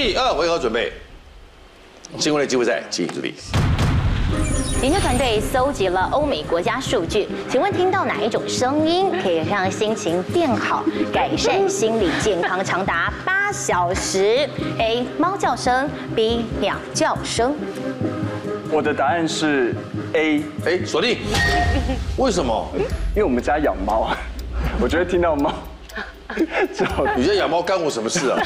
第二回合准备，新闻类机会赛，请注意。研究团队搜集了欧美国家数据，请问听到哪一种声音可以让心情变好、改善心理健康长达八小时？A. 猫叫声，B. 鸟叫声。我的答案是 A。哎，锁定。为什么？因为我们家养猫，我觉得听到猫叫，你家养猫干我什么事啊？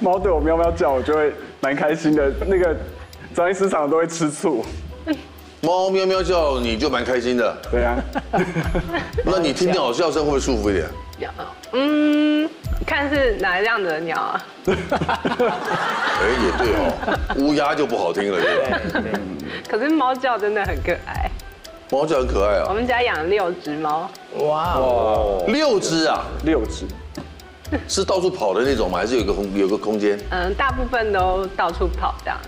猫对我喵喵叫，我就会蛮开心的。那个。张医师常常都会吃醋，猫喵喵叫你就蛮开心的。对啊，那你听鸟叫声会不会舒服一点？嗯，看是哪一样的鸟啊？哎，也对哦，乌鸦就不好听了。对。可是猫叫真的很可爱。猫就很可爱啊。我们家养六只猫。哇哦，六只啊，六只。是到处跑的那种吗？还是有个空有个空间？嗯，大部分都到处跑这样。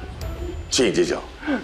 请揭晓。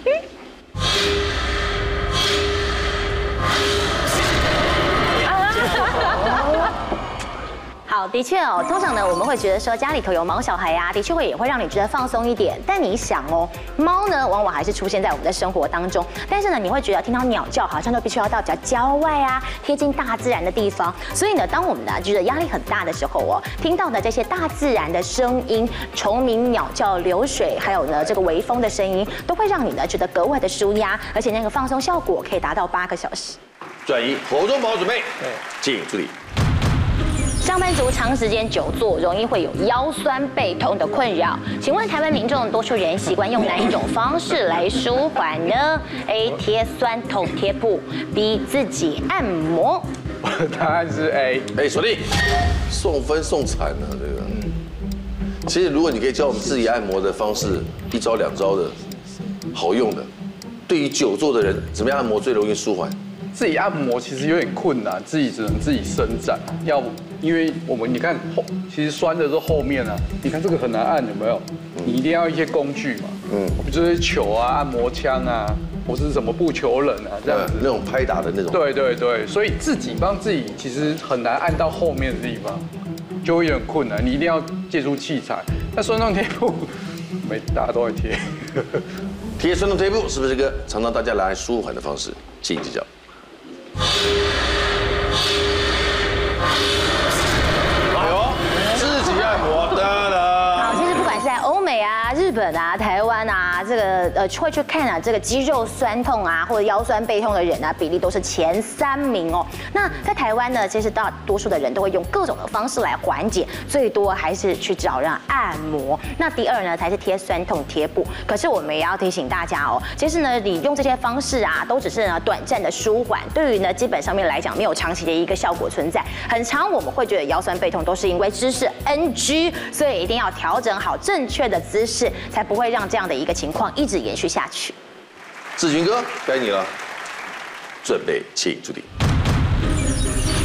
好，的确哦，通常呢，我们会觉得说家里头有毛小孩呀，的确会也会让你觉得放松一点。但你想哦，猫呢，往往还是出现在我们的生活当中。但是呢，你会觉得听到鸟叫，好像就必须要到比较郊外啊，贴近大自然的地方。所以呢，当我们呢觉得压力很大的时候哦，听到的这些大自然的声音，虫鸣、鸟叫、流水，还有呢这个微风的声音，都会让你呢觉得格外的舒压，而且那个放松效果可以达到八个小时。转移，活动宝准备，对，请助理。上班族长时间久坐，容易会有腰酸背痛的困扰。请问台湾民众多数人习惯用哪一种方式来舒缓呢？A. 贴酸痛贴布，B. 自己按摩。我 的答案是 A。哎，锁定，送分送惨了这个。其实如果你可以教我们自己按摩的方式，一招两招的，好用的。对于久坐的人，怎么样按摩最容易舒缓？自己按摩其实有点困难，自己只能自己伸展，要因为我们你看后，其实酸的是后面啊，你看这个很难按，有没有？你一定要一些工具嘛，嗯，比如说球啊、按摩枪啊，或是什么不求人啊这样子，那种拍打的那种。对对对，所以自己帮自己其实很难按到后面的地方，就会有点困难，你一定要借助器材。那酸痛贴布，没大家都会贴，贴酸痛贴布是不是一个常常大家来舒缓的方式？请指教。日本啊，台湾啊，个呃会去看啊，这个肌肉酸痛啊，或者腰酸背痛的人啊，比例都是前三名哦。那在台湾呢，其实大多数的人都会用各种的方式来缓解，最多还是去找人按摩。那第二呢，才是贴酸痛贴布。可是我们也要提醒大家哦，其实呢，你用这些方式啊，都只是呢短暂的舒缓，对于呢基本上面来讲，没有长期的一个效果存在。很常我们会觉得腰酸背痛都是因为姿势 NG，所以一定要调整好正确的姿势。才不会让这样的一个情况一直延续下去。志军哥，该你了，准备，请注定。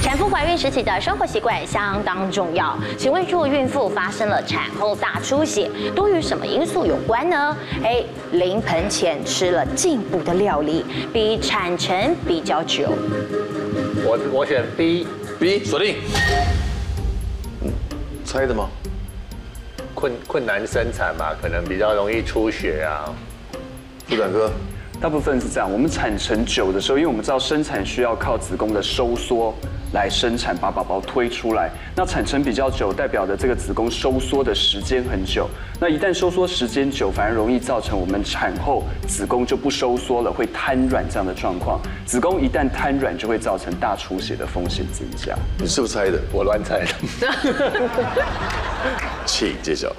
产妇怀孕时期的生活习惯相当重要，请问如果孕妇发生了产后大出血，都与什么因素有关呢？A. 临盆前吃了进补的料理，B. 产程比较久。我我选 B，B 锁定。嗯，猜的吗？困困难生产嘛，可能比较容易出血啊。副长哥，大部分是这样。我们产程久的时候，因为我们知道生产需要靠子宫的收缩来生产，把宝宝推出来。那产程比较久，代表的这个子宫收缩的时间很久。那一旦收缩时间久，反而容易造成我们产后子宫就不收缩了，会瘫软这样的状况。子宫一旦瘫软，就会造成大出血的风险增加。你是不是猜的？我乱猜的。请揭晓。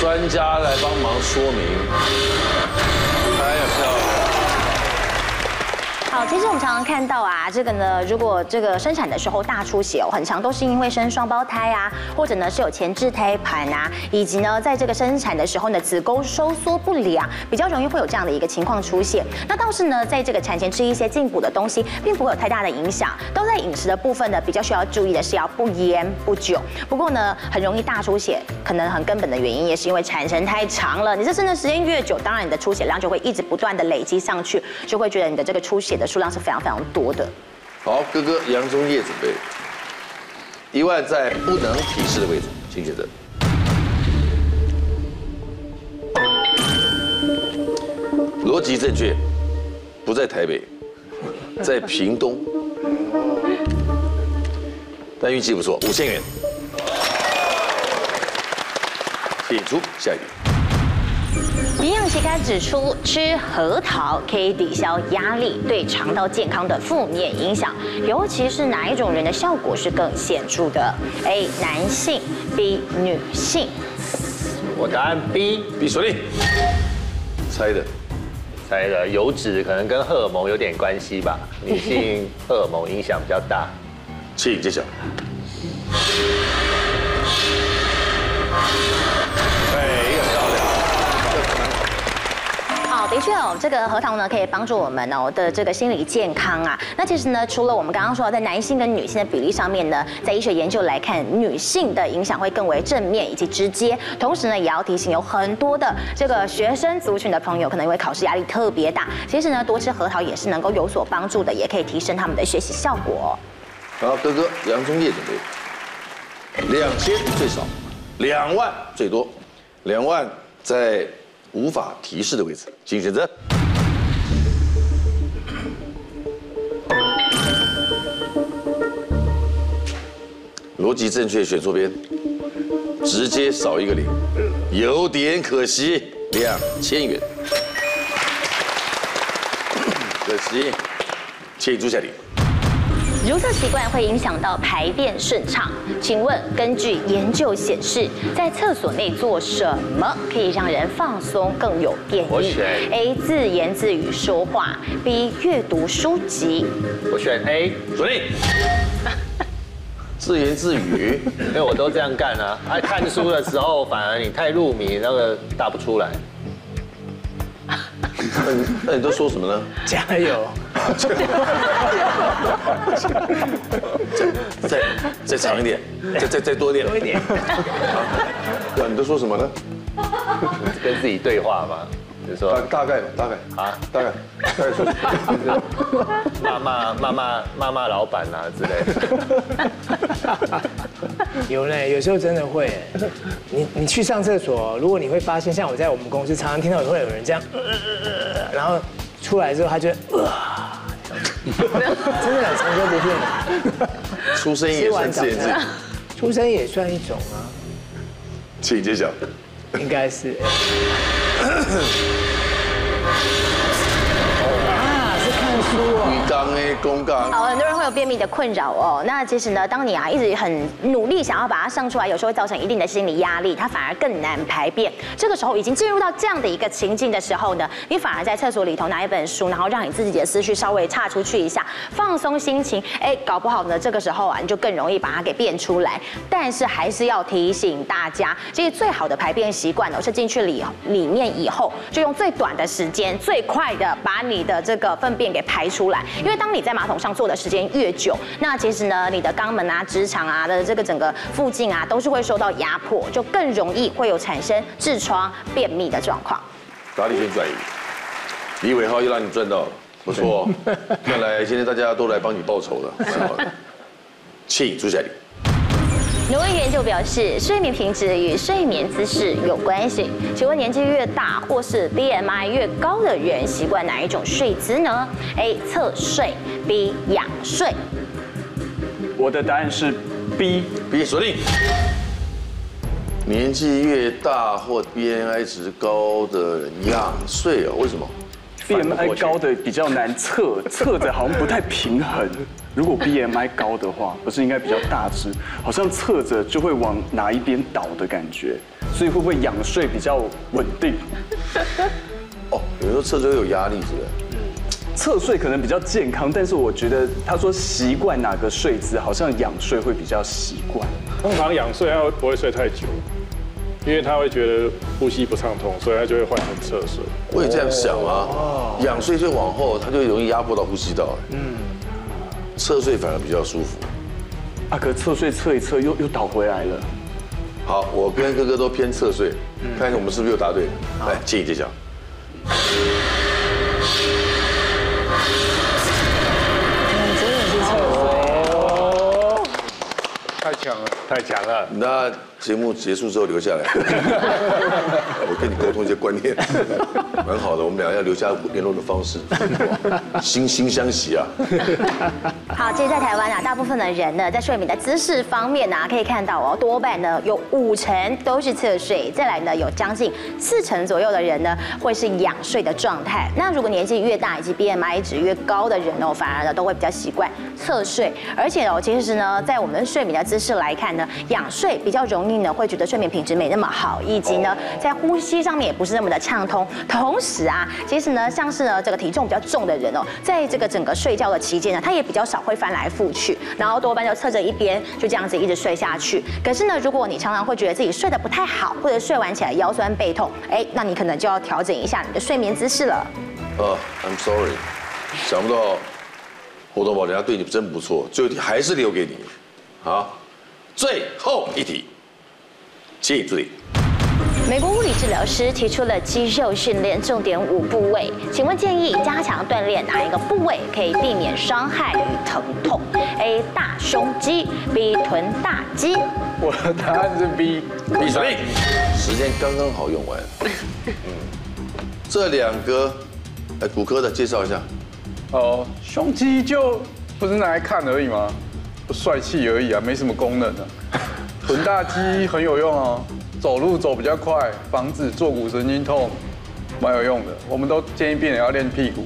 专家来帮忙说明。其实我们常常看到啊，这个呢，如果这个生产的时候大出血哦，很常都是因为生双胞胎啊，或者呢是有前置胎盘啊，以及呢在这个生产的时候呢子宫收缩不良，比较容易会有这样的一个情况出现。那倒是呢，在这个产前吃一些进补的东西，并不会有太大的影响。都在饮食的部分呢，比较需要注意的是要不盐不酒。不过呢，很容易大出血，可能很根本的原因也是因为产程太长了。你这生的时间越久，当然你的出血量就会一直不断的累积上去，就会觉得你的这个出血的数是非常非常多的。好，哥哥杨宗业准备，一万在不能提示的位置，请选择。逻辑正确，不在台北，在屏东，但运气不错，五千元。请出下一个。营养期刊指出，吃核桃可以抵消压力对肠道健康的负面影响，尤其是哪一种人的效果是更显著的？A. 男性，B. 女性。我答案 B，B 锁定。猜的。猜的油脂可能跟荷尔蒙有点关系吧，女性荷尔蒙影响比较大。请揭晓。好，的确哦，这个核桃呢可以帮助我们哦的这个心理健康啊。那其实呢，除了我们刚刚说在男性跟女性的比例上面呢，在医学研究来看，女性的影响会更为正面以及直接。同时呢，也要提醒有很多的这个学生族群的朋友，可能因为考试压力特别大，其实呢，多吃核桃也是能够有所帮助的，也可以提升他们的学习效果。好，哥哥杨宗业准备，两千最少，两万最多，两万在无法提示的位置，请选择。逻辑正确，选错边，直接少一个零，有点可惜，两千元，可惜，请出下题。如厕习惯会影响到排便顺畅，请问根据研究显示，在厕所内做什么可以让人放松更有便意？A. 自言自语说话，B. 阅读书籍。我选 A，锁定。自言自语，因为我都这样干啊。爱看书的时候，反而你太入迷，那个答不出来。那 你那你都说什么呢？加油！再再再长一点，再再再多一点。多一点。那你都说什么呢？跟自己对话嘛，就说大大概吧，大概啊，大概大概说 什么？骂骂骂骂骂骂老板啊之类的。有呢，有时候真的会。你你去上厕所，如果你会发现，像我在我们公司常常听到会有人这样，然后出来之后他就，真的很长久不变。出声音也算自言自语，出生也算一种啊。请揭晓。应该是。鱼缸诶，公缸。好，很多人会有便秘的困扰哦。那其实呢，当你啊一直很努力想要把它上出来，有时候会造成一定的心理压力，它反而更难排便。这个时候已经进入到这样的一个情境的时候呢，你反而在厕所里头拿一本书，然后让你自己的思绪稍微岔出去一下，放松心情。哎，搞不好呢，这个时候啊，你就更容易把它给便出来。但是还是要提醒大家，其实最好的排便习惯呢，是进去里里面以后，就用最短的时间，最快的把你的这个粪便给排出来。因为当你在马桶上坐的时间越久，那其实呢，你的肛门啊、直肠啊的这个整个附近啊，都是会受到压迫，就更容易会有产生痔疮、便秘的状况。哪里先转移？李伟浩又让你赚到了，不错。看来今天大家都来帮你报仇了，是吗？请朱小丽。挪威研究表示，睡眠品质与睡眠姿势有关系。请问年纪越大或是 BMI 越高的人，习惯哪一种睡姿呢？A. 侧睡，B. 仰睡。我的答案是 B。B 锁定。年纪越大或 BMI 值高的人仰睡哦？为什么？BMI 高的比较难侧，侧着好像不太平衡。如果 BMI 高的话，不是应该比较大只，好像侧着就会往哪一边倒的感觉，所以会不会仰睡比较稳定？哦，有时候侧睡会有压力，是不是？侧睡可能比较健康，但是我觉得他说习惯哪个睡姿，好像仰睡会比较习惯。通常仰睡他不会睡太久，因为他会觉得呼吸不畅通，所以他就会换成侧睡。我也这样想啊，仰睡就往后，他就容易压迫到呼吸道。嗯。侧睡反而比较舒服，啊，可侧睡侧一侧又又倒回来了。好，我跟哥哥都偏侧睡，看看我们是不是又答对了。来，请你揭晓。真的是侧睡哦。太强了。太强了。那节目结束之后留下来，我跟你沟通一些观念，蛮好的。我们俩要留下联络的方式，惺惺相惜啊。好，其实，在台湾啊，大部分的人呢，在睡眠的姿势方面呢、啊，可以看到哦，多半呢有五成都是侧睡，再来呢有将近四成左右的人呢会是仰睡的状态。那如果年纪越大以及 BMI 值越高的人哦，反而呢都会比较习惯侧睡，而且哦，其实呢，在我们睡眠的姿势来看呢，仰睡比较容易呢会觉得睡眠品质没那么好，以及呢在呼吸上面也不是那么的畅通。同时啊，其实呢，像是呢这个体重比较重的人哦，在这个整个睡觉的期间呢，他也比较少会翻来覆去，然后多半就侧着一边，就这样子一直睡下去。可是呢，如果你常常会觉得自己睡得不太好，或者睡完起来腰酸背痛，哎，那你可能就要调整一下你的睡眠姿势了。哦、uh,，I'm sorry，想不到活动宝人家对你真不错，最后一题还是留给你。好，最后一题，请注意。美国物理治疗师提出了肌肉训练重点五部位，请问建议加强锻炼哪一个部位可以避免伤害与疼痛？A. 大胸肌，B. 臀大肌。我的答案是 B。B 什么？时间刚刚好用完。嗯，这两个。来，骨科的介绍一下。哦，胸肌就不是拿来看而已吗？不帅气而已啊，没什么功能啊。臀大肌很有用哦，走路走比较快，防止坐骨神经痛，蛮有用的。我们都建议病人要练屁股，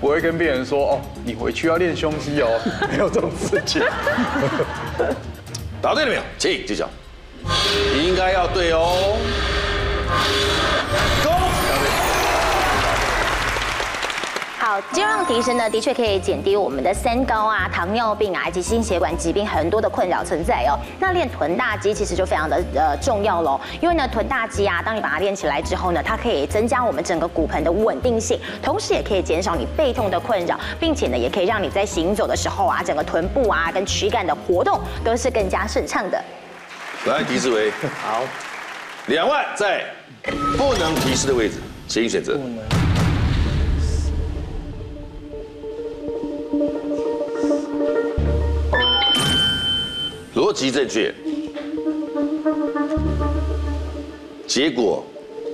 不会跟病人说哦，你回去要练胸肌哦，没有这种事情。答对了没有？请揭晓。你应该要对哦。好，肌肉量提升呢，的确可以减低我们的三高啊、糖尿病啊以及心血管疾病很多的困扰存在哦。那练臀大肌其实就非常的呃重要喽，因为呢臀大肌啊，当你把它练起来之后呢，它可以增加我们整个骨盆的稳定性，同时也可以减少你背痛的困扰，并且呢也可以让你在行走的时候啊，整个臀部啊跟躯干的活动都是更加顺畅的。来，狄志伟，好，两万在不能提示的位置，请选择。逻辑正确，结果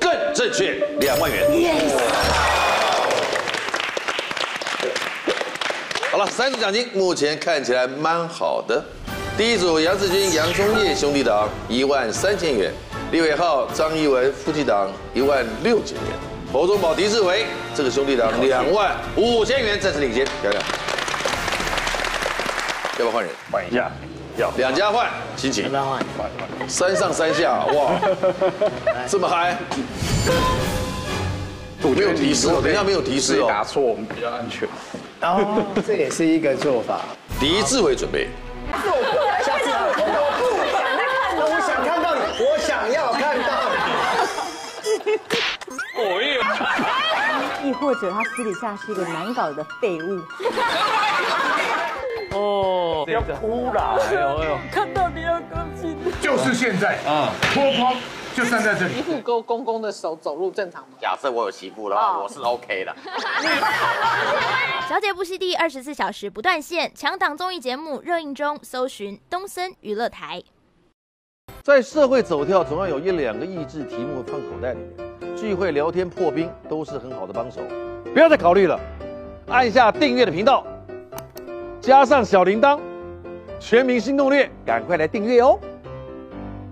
更正确，两万元。好了，三组奖金目前看起来蛮好的。第一组杨志军、杨宗业兄弟档一万三千元，李伟浩、张一文夫妻档一万六千元，侯忠宝、狄志伟这个兄弟档两万五千元，暂时领先。漂亮，要不要换人？换一下。要两家换，心情。两家换，三上三下，哇，这么嗨！没有提示哦，等一下没有提示哦。答错我们比较安全。哦，这也是一个做法。狄志为准备。下次我不，我想看到你，我想要看到你。我也。亦或者他私底下是一个难搞的废物。哦，要哭了！哎呦哎呦，看到你要高兴。就是现在啊，脱光就站在这里。媳妇勾公公的手走路正常吗？假设我有媳妇的话，我是 OK 的。小姐不息地二十四小时不断线，强档综艺节目热映中，搜寻东森娱乐台。在社会走跳，总要有一两个益智题目放口袋里面，聚会聊天破冰都是很好的帮手。不要再考虑了，按下订阅的频道。加上小铃铛，全民新攻略，赶快来订阅哦！